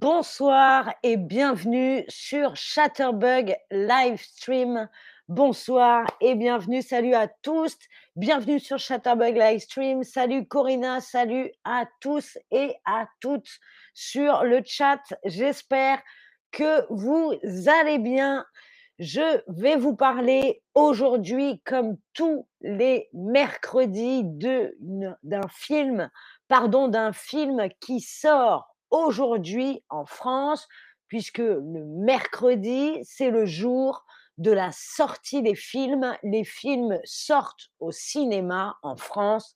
Bonsoir et bienvenue sur Chatterbug Livestream. Bonsoir et bienvenue, salut à tous. Bienvenue sur Chatterbug Livestream. Salut Corinna, salut à tous et à toutes sur le chat. J'espère que vous allez bien. Je vais vous parler aujourd'hui, comme tous les mercredis, d'un film, pardon, d'un film qui sort aujourd'hui en France, puisque le mercredi, c'est le jour de la sortie des films. Les films sortent au cinéma en France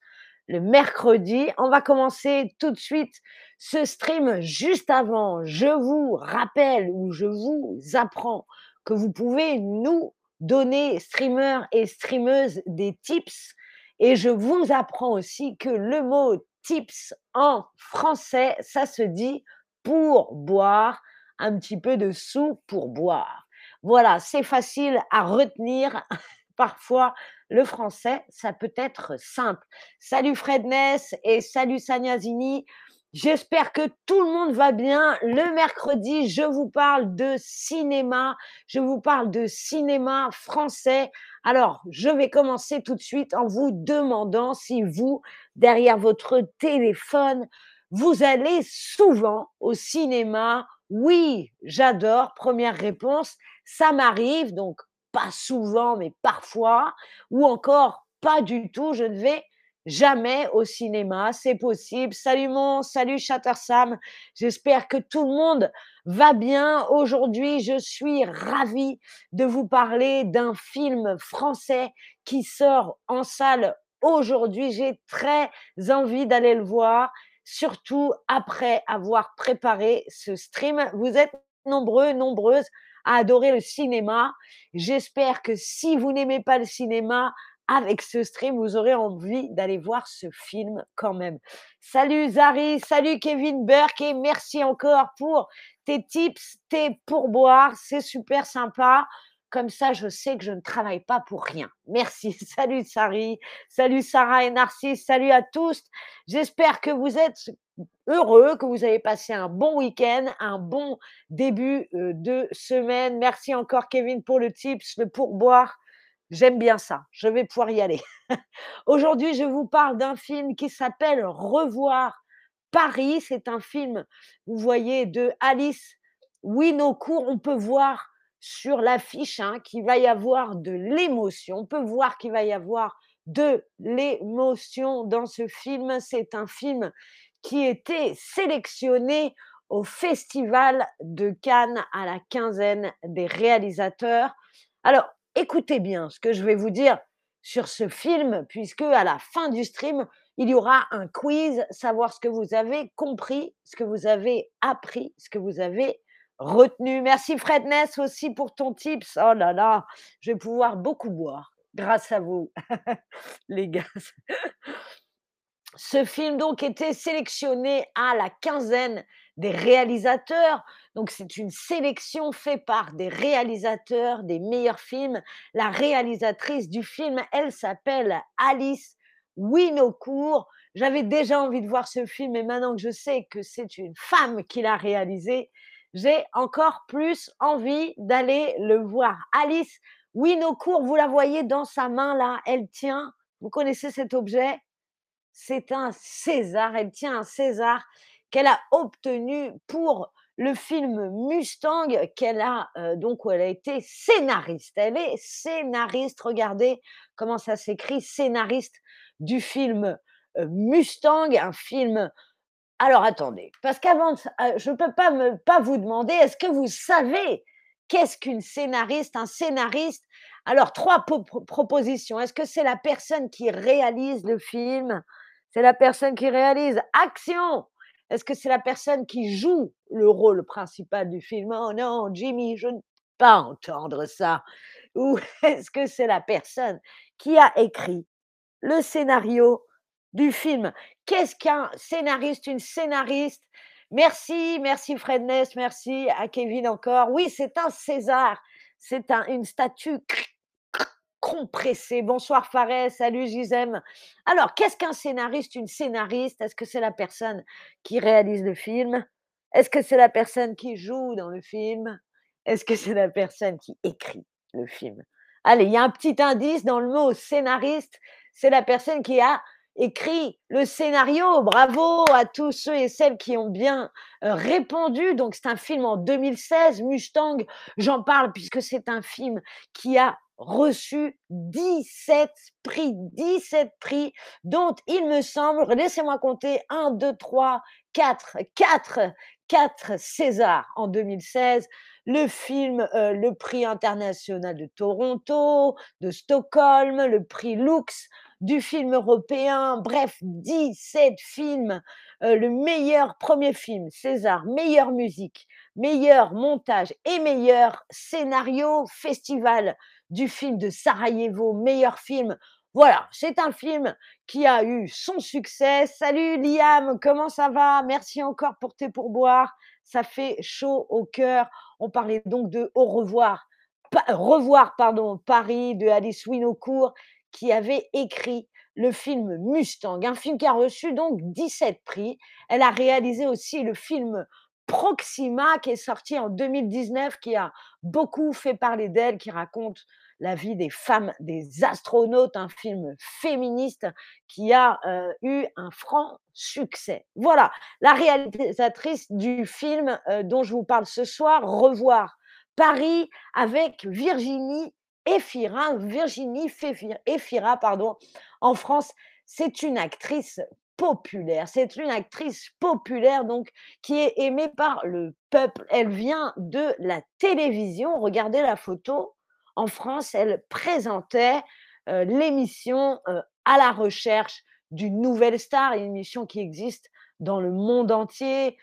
le mercredi. On va commencer tout de suite ce stream juste avant. Je vous rappelle ou je vous apprends que vous pouvez nous donner, streamers et streameuses, des tips. Et je vous apprends aussi que le mot tips en français, ça se dit pour boire, un petit peu de sous pour boire. Voilà, c'est facile à retenir. Parfois, le français, ça peut être simple. Salut Fredness et salut Sanyazini. J'espère que tout le monde va bien. Le mercredi, je vous parle de cinéma. Je vous parle de cinéma français. Alors, je vais commencer tout de suite en vous demandant si vous, derrière votre téléphone, vous allez souvent au cinéma. Oui, j'adore. Première réponse, ça m'arrive, donc pas souvent, mais parfois, ou encore pas du tout, je ne vais jamais au cinéma, c'est possible. Salut mon, salut Chattersam, j'espère que tout le monde va bien. Aujourd'hui, je suis ravie de vous parler d'un film français qui sort en salle aujourd'hui. J'ai très envie d'aller le voir, surtout après avoir préparé ce stream. Vous êtes nombreux, nombreuses à adorer le cinéma. J'espère que si vous n'aimez pas le cinéma, avec ce stream, vous aurez envie d'aller voir ce film quand même. Salut Zari, salut Kevin Burke et merci encore pour tes tips, tes pourboires. C'est super sympa. Comme ça, je sais que je ne travaille pas pour rien. Merci. Salut Sari, salut Sarah et Narcisse, salut à tous. J'espère que vous êtes heureux, que vous avez passé un bon week-end, un bon début euh, de semaine. Merci encore Kevin pour le tips, le pourboire. J'aime bien ça. Je vais pouvoir y aller. Aujourd'hui, je vous parle d'un film qui s'appelle Revoir Paris. C'est un film, vous voyez, de Alice Winocourt. On peut voir sur l'affiche hein, qu'il va y avoir de l'émotion. On peut voir qu'il va y avoir de l'émotion dans ce film. C'est un film qui était sélectionné au Festival de Cannes à la quinzaine des réalisateurs. Alors, écoutez bien ce que je vais vous dire sur ce film, puisque à la fin du stream, il y aura un quiz, savoir ce que vous avez compris, ce que vous avez appris, ce que vous avez retenu. Merci Fredness aussi pour ton tips. Oh là là, je vais pouvoir beaucoup boire grâce à vous, les gars. Ce film donc était sélectionné à la quinzaine des réalisateurs. Donc c'est une sélection faite par des réalisateurs des meilleurs films. La réalisatrice du film, elle s'appelle Alice Winocourt. J'avais déjà envie de voir ce film et maintenant que je sais que c'est une femme qui l'a réalisé, j'ai encore plus envie d'aller le voir. Alice Winocourt, vous la voyez dans sa main là, elle tient, vous connaissez cet objet? C'est un César, elle tient un César qu'elle a obtenu pour le film Mustang qu'elle a donc où elle a été scénariste. Elle est scénariste. Regardez comment ça s'écrit, scénariste du film Mustang, un film. Alors attendez, parce qu'avant, je ne peux pas pas vous demander, est-ce que vous savez qu'est-ce qu'une scénariste Un scénariste? Alors trois propositions. Est-ce que c'est la personne qui réalise le film? C'est la personne qui réalise action est-ce que c'est la personne qui joue le rôle principal du film? Oh non, Jimmy, je ne peux pas entendre ça. Ou est-ce que c'est la personne qui a écrit le scénario du film? Qu'est-ce qu'un scénariste, une scénariste? Merci, merci Fredness, merci à Kevin encore. Oui, c'est un César, c'est un, une statue compressé. Bonsoir Fares, salut Gisem. Alors, qu'est-ce qu'un scénariste, une scénariste Est-ce que c'est la personne qui réalise le film? Est-ce que c'est la personne qui joue dans le film? Est-ce que c'est la personne qui écrit le film? Allez, il y a un petit indice dans le mot scénariste, c'est la personne qui a écrit le scénario. Bravo à tous ceux et celles qui ont bien euh, répondu. Donc, c'est un film en 2016, Mustang. J'en parle puisque c'est un film qui a reçu 17 prix, 17 prix, dont il me semble, laissez-moi compter, 1, 2, 3, 4, 4, 4 Césars en 2016 le film, euh, le prix international de Toronto, de Stockholm, le prix Lux du film européen, bref, 17 films, euh, le meilleur premier film, César, meilleure musique, meilleur montage et meilleur scénario, festival du film de Sarajevo, meilleur film. Voilà, c'est un film qui a eu son succès. Salut Liam, comment ça va? Merci encore pour tes pourboires. Ça fait chaud au cœur. On parlait donc de Au revoir, revoir pardon, Paris de Alice Winocourt qui avait écrit le film Mustang, un film qui a reçu donc 17 prix. Elle a réalisé aussi le film Proxima qui est sorti en 2019, qui a beaucoup fait parler d'elle, qui raconte la vie des femmes, des astronautes, un film féministe qui a euh, eu un franc succès. Voilà, la réalisatrice du film euh, dont je vous parle ce soir, Revoir Paris avec Virginie Efira. Virginie Efira, pardon, en France, c'est une actrice populaire. C'est une actrice populaire donc qui est aimée par le peuple. Elle vient de la télévision. Regardez la photo. En France, elle présentait l'émission à la recherche d'une nouvelle star, une émission qui existe dans le monde entier,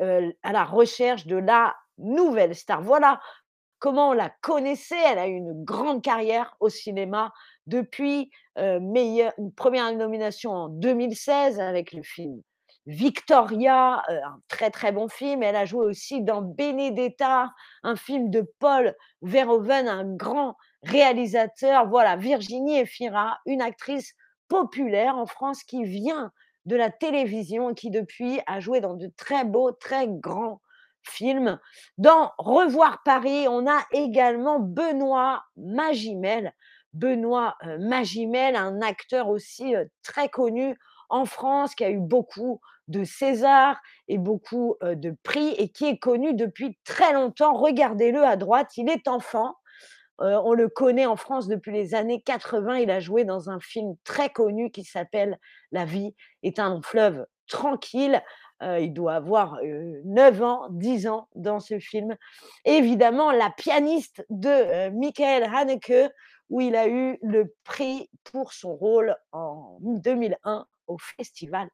à la recherche de la nouvelle star. Voilà comment on la connaissait. Elle a eu une grande carrière au cinéma depuis une première nomination en 2016 avec le film Victoria, un très très bon film. Elle a joué aussi dans Benedetta, un film de Paul Verhoeven, un grand réalisateur. Voilà, Virginie Efira, une actrice populaire en France qui vient de la télévision et qui depuis a joué dans de très beaux, très grands films. Dans Revoir Paris, on a également Benoît Magimel. Benoît Magimel, un acteur aussi très connu en France, qui a eu beaucoup de César et beaucoup de prix et qui est connu depuis très longtemps. Regardez-le à droite, il est enfant. on le connaît en France depuis les années 80. Il a joué dans un film très connu qui s'appelle La vie est un fleuve tranquille. il doit avoir 9 ans, 10 ans dans ce film. évidemment, la pianiste de Michael Haneke, où il a eu le prix pour son rôle en 2001 au Festival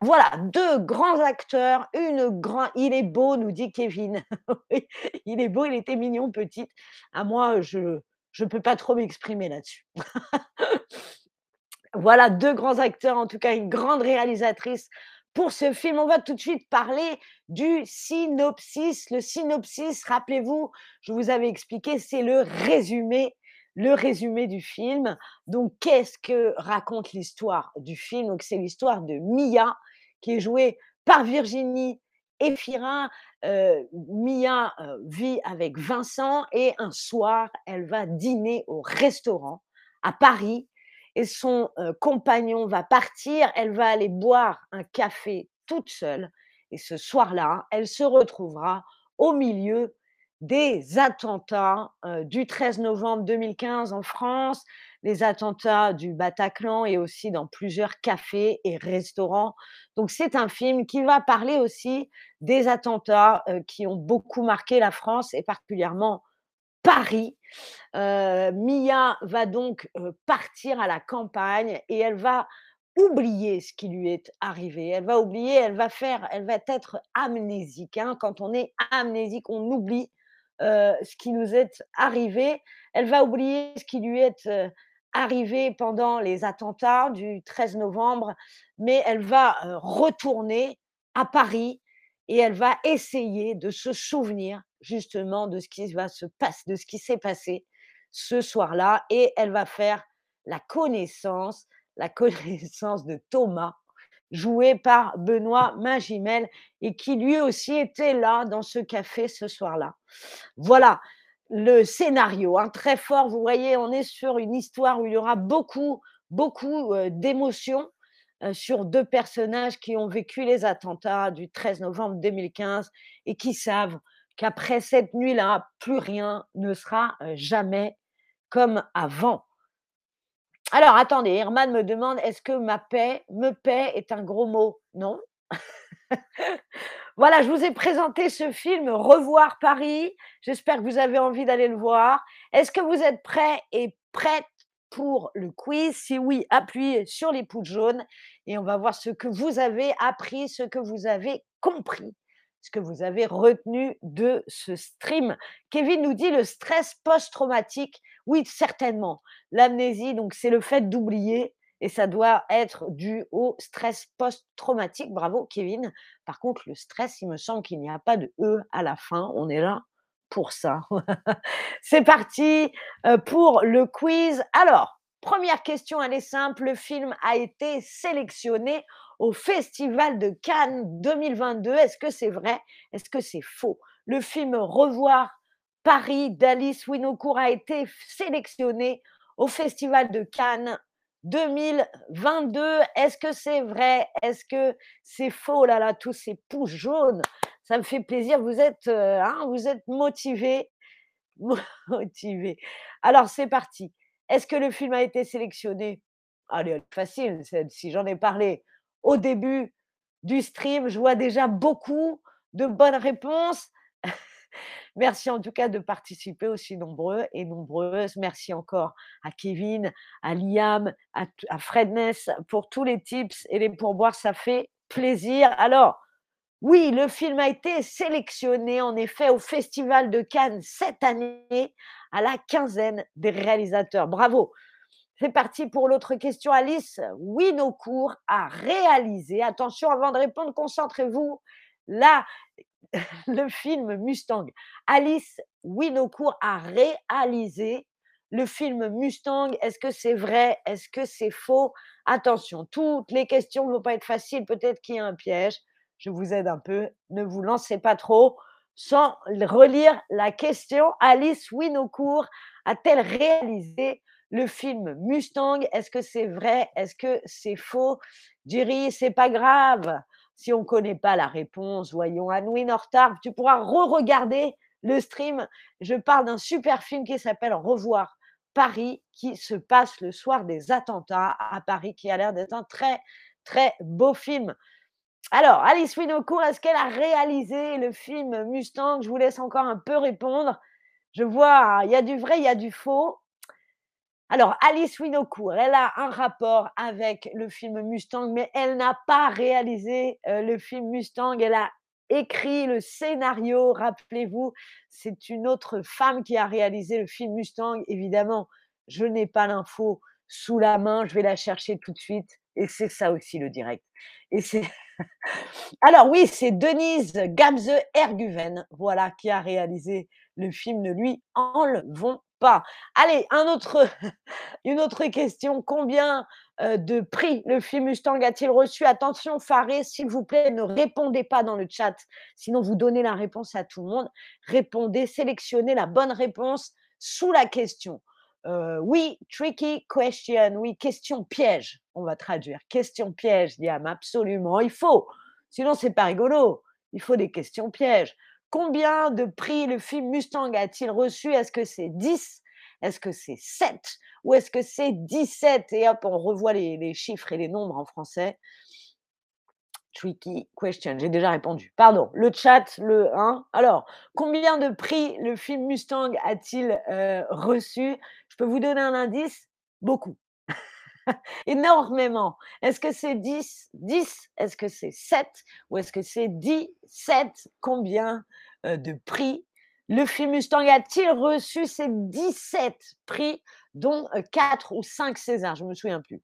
Voilà, deux grands acteurs, une grande. Il est beau, nous dit Kevin. il est beau, il était mignon, petite. À moi, je ne peux pas trop m'exprimer là-dessus. voilà, deux grands acteurs, en tout cas une grande réalisatrice pour ce film. On va tout de suite parler du synopsis. Le synopsis, rappelez-vous, je vous avais expliqué, c'est le résumé le résumé du film. Donc, qu'est-ce que raconte l'histoire du film? Donc, c'est l'histoire de Mia, qui est jouée par Virginie Efira. Euh, Mia euh, vit avec Vincent et un soir, elle va dîner au restaurant à Paris et son euh, compagnon va partir. Elle va aller boire un café toute seule. Et ce soir-là, elle se retrouvera au milieu des attentats du 13 novembre 2015 en France, les attentats du Bataclan et aussi dans plusieurs cafés et restaurants. Donc c'est un film qui va parler aussi des attentats qui ont beaucoup marqué la France et particulièrement Paris. Mia va donc partir à la campagne et elle va oublier ce qui lui est arrivé. Elle va oublier, elle va faire, elle va être amnésique. Hein. Quand on est amnésique, on oublie ce qui nous est arrivé. Elle va oublier ce qui lui est arrivé pendant les attentats du 13 novembre, mais elle va retourner à Paris et elle va essayer de se souvenir justement de ce qui va se passer, de ce qui s'est passé ce soir-là, et elle va faire la connaissance, la connaissance de Thomas, joué par Benoît Magimel et qui lui aussi était là dans ce café ce soir-là. Voilà le scénario, hein, très fort. Vous voyez, on est sur une histoire où il y aura beaucoup, beaucoup d'émotions sur deux personnages qui ont vécu les attentats du 13 novembre 2015 et qui savent qu'après cette nuit-là, plus rien ne sera jamais comme avant. Alors, attendez, Herman me demande est-ce que ma paix, me paix est un gros mot? Non. voilà, je vous ai présenté ce film Revoir Paris. J'espère que vous avez envie d'aller le voir. Est-ce que vous êtes prêts et prêtes pour le quiz? Si oui, appuyez sur les pouces jaunes et on va voir ce que vous avez appris, ce que vous avez compris, ce que vous avez retenu de ce stream. Kevin nous dit le stress post-traumatique. Oui, certainement. L'amnésie, donc c'est le fait d'oublier et ça doit être dû au stress post-traumatique. Bravo, Kevin. Par contre, le stress, il me semble qu'il n'y a pas de E à la fin. On est là pour ça. c'est parti euh, pour le quiz. Alors, première question, elle est simple. Le film a été sélectionné au Festival de Cannes 2022. Est-ce que c'est vrai? Est-ce que c'est faux? Le film Revoir Paris d'Alice Winocourt a été sélectionné au Festival de Cannes 2022. Est-ce que c'est vrai? Est-ce que c'est faux? Là tous ces pouces jaunes, ça me fait plaisir. Vous êtes, euh, hein, vous êtes motivés, motivés. Alors c'est parti. Est-ce que le film a été sélectionné? Allez, facile. Si j'en ai parlé au début du stream, je vois déjà beaucoup de bonnes réponses. Merci en tout cas de participer aussi nombreux et nombreuses. Merci encore à Kevin, à Liam, à, à Fredness pour tous les tips et les pourboires. Ça fait plaisir. Alors, oui, le film a été sélectionné en effet au Festival de Cannes cette année à la quinzaine des réalisateurs. Bravo. C'est parti pour l'autre question. Alice Winocourt a réalisé, attention avant de répondre, concentrez-vous, là, le film Mustang. Alice Winocourt a réalisé le film Mustang. Est-ce que c'est vrai? Est-ce que c'est faux? Attention, toutes les questions ne vont pas être faciles. Peut-être qu'il y a un piège. Je vous aide un peu. Ne vous lancez pas trop sans relire la question. Alice Winocourt a-t-elle réalisé le film Mustang? Est-ce que c'est vrai? Est-ce que c'est faux? Jerry, c'est pas grave. Si on ne connaît pas la réponse, voyons, Anouine Nortar, tu pourras re-regarder le stream. Je parle d'un super film qui s'appelle Revoir Paris, qui se passe le soir des attentats à Paris, qui a l'air d'être un très, très beau film. Alors, Alice Winocourt, est-ce qu'elle a réalisé le film Mustang? Je vous laisse encore un peu répondre. Je vois, il y a du vrai, il y a du faux. Alors, Alice Winocourt, elle a un rapport avec le film Mustang, mais elle n'a pas réalisé le film Mustang. Elle a écrit le scénario, rappelez-vous, c'est une autre femme qui a réalisé le film Mustang. Évidemment, je n'ai pas l'info sous la main, je vais la chercher tout de suite. Et c'est ça aussi le direct. Et c'est alors oui, c'est Denise Gamze Erguven, voilà, qui a réalisé le film. Ne lui enlevons pas. Allez, un une autre question. Combien de prix le film Mustang a-t-il reçu? Attention, Faré, s'il vous plaît, ne répondez pas dans le chat, sinon vous donnez la réponse à tout le monde. Répondez, sélectionnez la bonne réponse sous la question. oui, tricky question. Oui, question piège. On va traduire. Question piège, Diam, absolument. Il faut. Sinon, c'est pas rigolo. Il faut des questions pièges. Combien de prix le film Mustang a-t-il reçu? Est-ce que c'est 10 Est-ce que c'est 7 Ou est-ce que c'est 17 Et hop, on revoit les, chiffres et les nombres en français. Tricky question. J'ai déjà répondu. Pardon. Le chat, le 1. Alors, combien de prix le film Mustang a-t-il euh, reçu? Je peux vous donner un indice? Beaucoup. énormément. Est-ce que c'est 10 10 Est-ce que c'est 7 Ou est-ce que c'est 17 Combien de prix? Le film Mustang a-t-il reçu ces 17 prix, dont 4 ou 5 Césars? Je ne me souviens plus.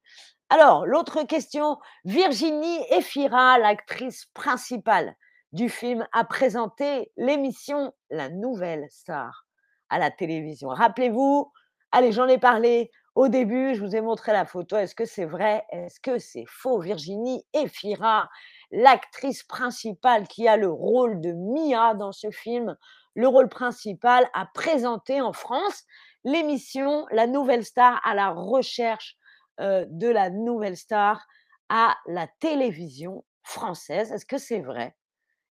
Alors, l'autre question, Virginie Efira, l'actrice principale du film, a présenté l'émission La Nouvelle Star à la télévision. Rappelez-vous, allez, j'en ai parlé Au début, je vous ai montré la photo. Est-ce que c'est vrai? Est-ce que c'est faux? Virginie Efira, l'actrice principale qui a le rôle de Mia dans ce film, le rôle principal, a présenté en France l'émission La Nouvelle Star à la recherche euh, de la nouvelle star à la télévision française. Est-ce que c'est vrai?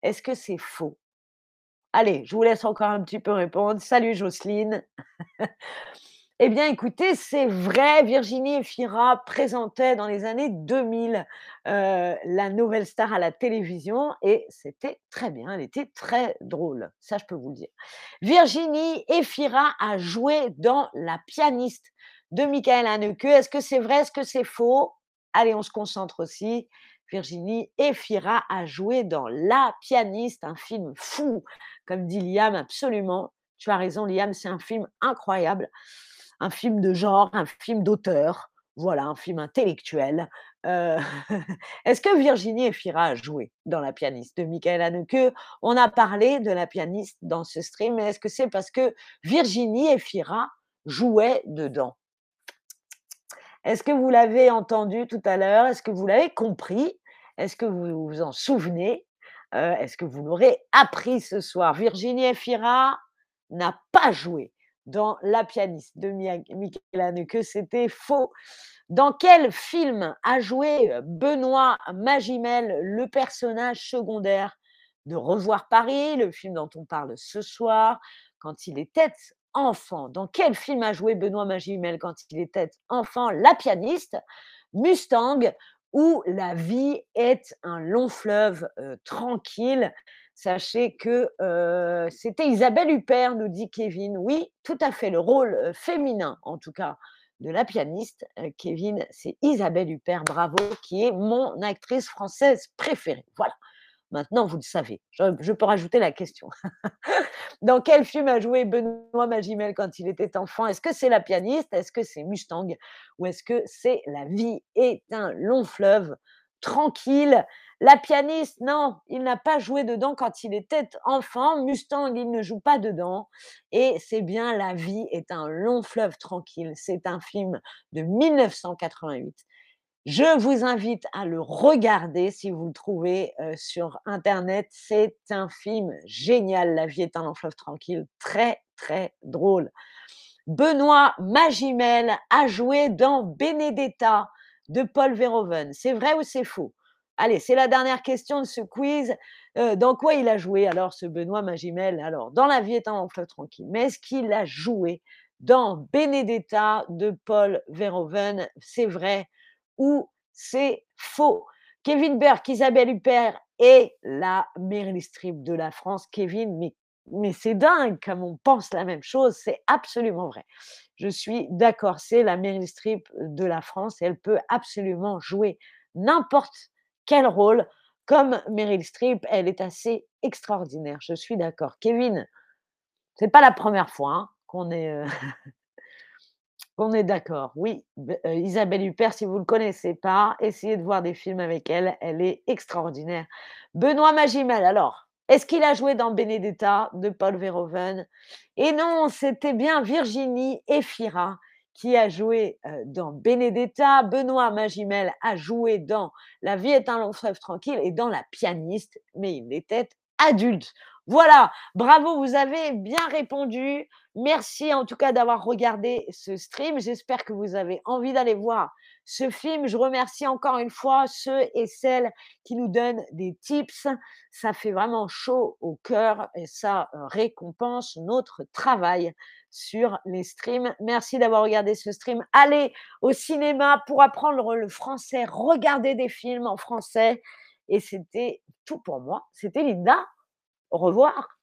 Est-ce que c'est faux? Allez, je vous laisse encore un petit peu répondre. Salut Jocelyne. Eh bien, écoutez, c'est vrai, Virginie Efira présentait dans les années 2000 euh, la nouvelle star à la télévision et c'était très bien, elle était très drôle, ça je peux vous le dire. Virginie Efira a joué dans La pianiste de Michael Haneke. Est-ce que c'est vrai, est-ce que c'est faux? Allez, on se concentre aussi. Virginie Efira a joué dans La pianiste, un film fou, comme dit Liam, absolument. Tu as raison, Liam, c'est un film incroyable un film de genre, un film d'auteur, voilà, un film intellectuel. Euh, est-ce que Virginie Efira a joué dans La pianiste de Michael Haneke? On a parlé de La pianiste dans ce stream, mais est-ce que c'est parce que Virginie Efira jouait dedans? Est-ce que vous l'avez entendu tout à l'heure? Est-ce que vous l'avez compris? Est-ce que vous vous en souvenez? Euh, Est-ce que vous l'aurez appris ce soir? Virginie Efira n'a pas joué dans La pianiste de Michael que c'était faux. Dans quel film a joué Benoît Magimel, le personnage secondaire de Revoir Paris, le film dont on parle ce soir, quand il était enfant? Dans quel film a joué Benoît Magimel quand il était enfant? La pianiste, Mustang ou La vie est un long fleuve tranquille Sachez que c'était Isabelle Huppert, nous dit Kevin. Oui, tout à fait, le rôle féminin, en tout cas, de la pianiste, Kevin, c'est Isabelle Huppert, bravo, qui est mon actrice française préférée. Voilà. Maintenant, vous le savez. Je, peux rajouter la question. Dans quel film a joué Benoît Magimel quand il était enfant? Est-ce que c'est La pianiste? Est-ce que c'est Mustang? Ou est-ce que c'est La vie est un long fleuve? Tranquille la pianiste, non, il n'a pas joué dedans quand il était enfant. Mustang, il ne joue pas dedans. Et c'est bien La vie est un long fleuve tranquille. C'est un film de 1988. Je vous invite à le regarder si vous le trouvez euh, sur Internet. C'est un film génial. La vie est un long fleuve tranquille. Très, très drôle. Benoît Magimel a joué dans Benedetta de Paul Verhoeven. C'est vrai ou c'est faux? Allez, c'est la dernière question de ce quiz. Euh, dans quoi il a joué alors ce Benoît Magimel? Alors, dans La vie est un fleuve tranquille. Mais est-ce qu'il a joué dans Benedetta de Paul Verhoeven? C'est vrai ou c'est faux? Kevin Burke, Isabelle Huppert et la Meryl Streep de la France. Kevin, mais, mais c'est dingue comme on pense la même chose. C'est absolument vrai. Je suis d'accord, c'est la Meryl Streep de la France elle peut absolument jouer n'importe quel rôle. Comme Meryl Streep, elle est assez extraordinaire. Je suis d'accord. Kevin, c'est pas la première fois hein, qu'on est, est d'accord. Oui, Isabelle Huppert, si vous ne le connaissez pas, essayez de voir des films avec elle. Elle est extraordinaire. Benoît Magimel, alors, est-ce qu'il a joué dans Benedetta de Paul Verhoeven? Et non, c'était bien Virginie Efira qui a joué dans Benedetta, Benoît Magimel a joué dans La vie est un long fleuve tranquille et dans La pianiste, mais il était adulte. Voilà, bravo, vous avez bien répondu. Merci en tout cas d'avoir regardé ce stream. J'espère que vous avez envie d'aller voir ce film. Je remercie encore une fois ceux et celles qui nous donnent des tips. Ça fait vraiment chaud au cœur et ça récompense notre travail sur les streams. Merci d'avoir regardé ce stream. Allez au cinéma pour apprendre le français, regardez des films en français. Et c'était tout pour moi. C'était Linda. Au revoir.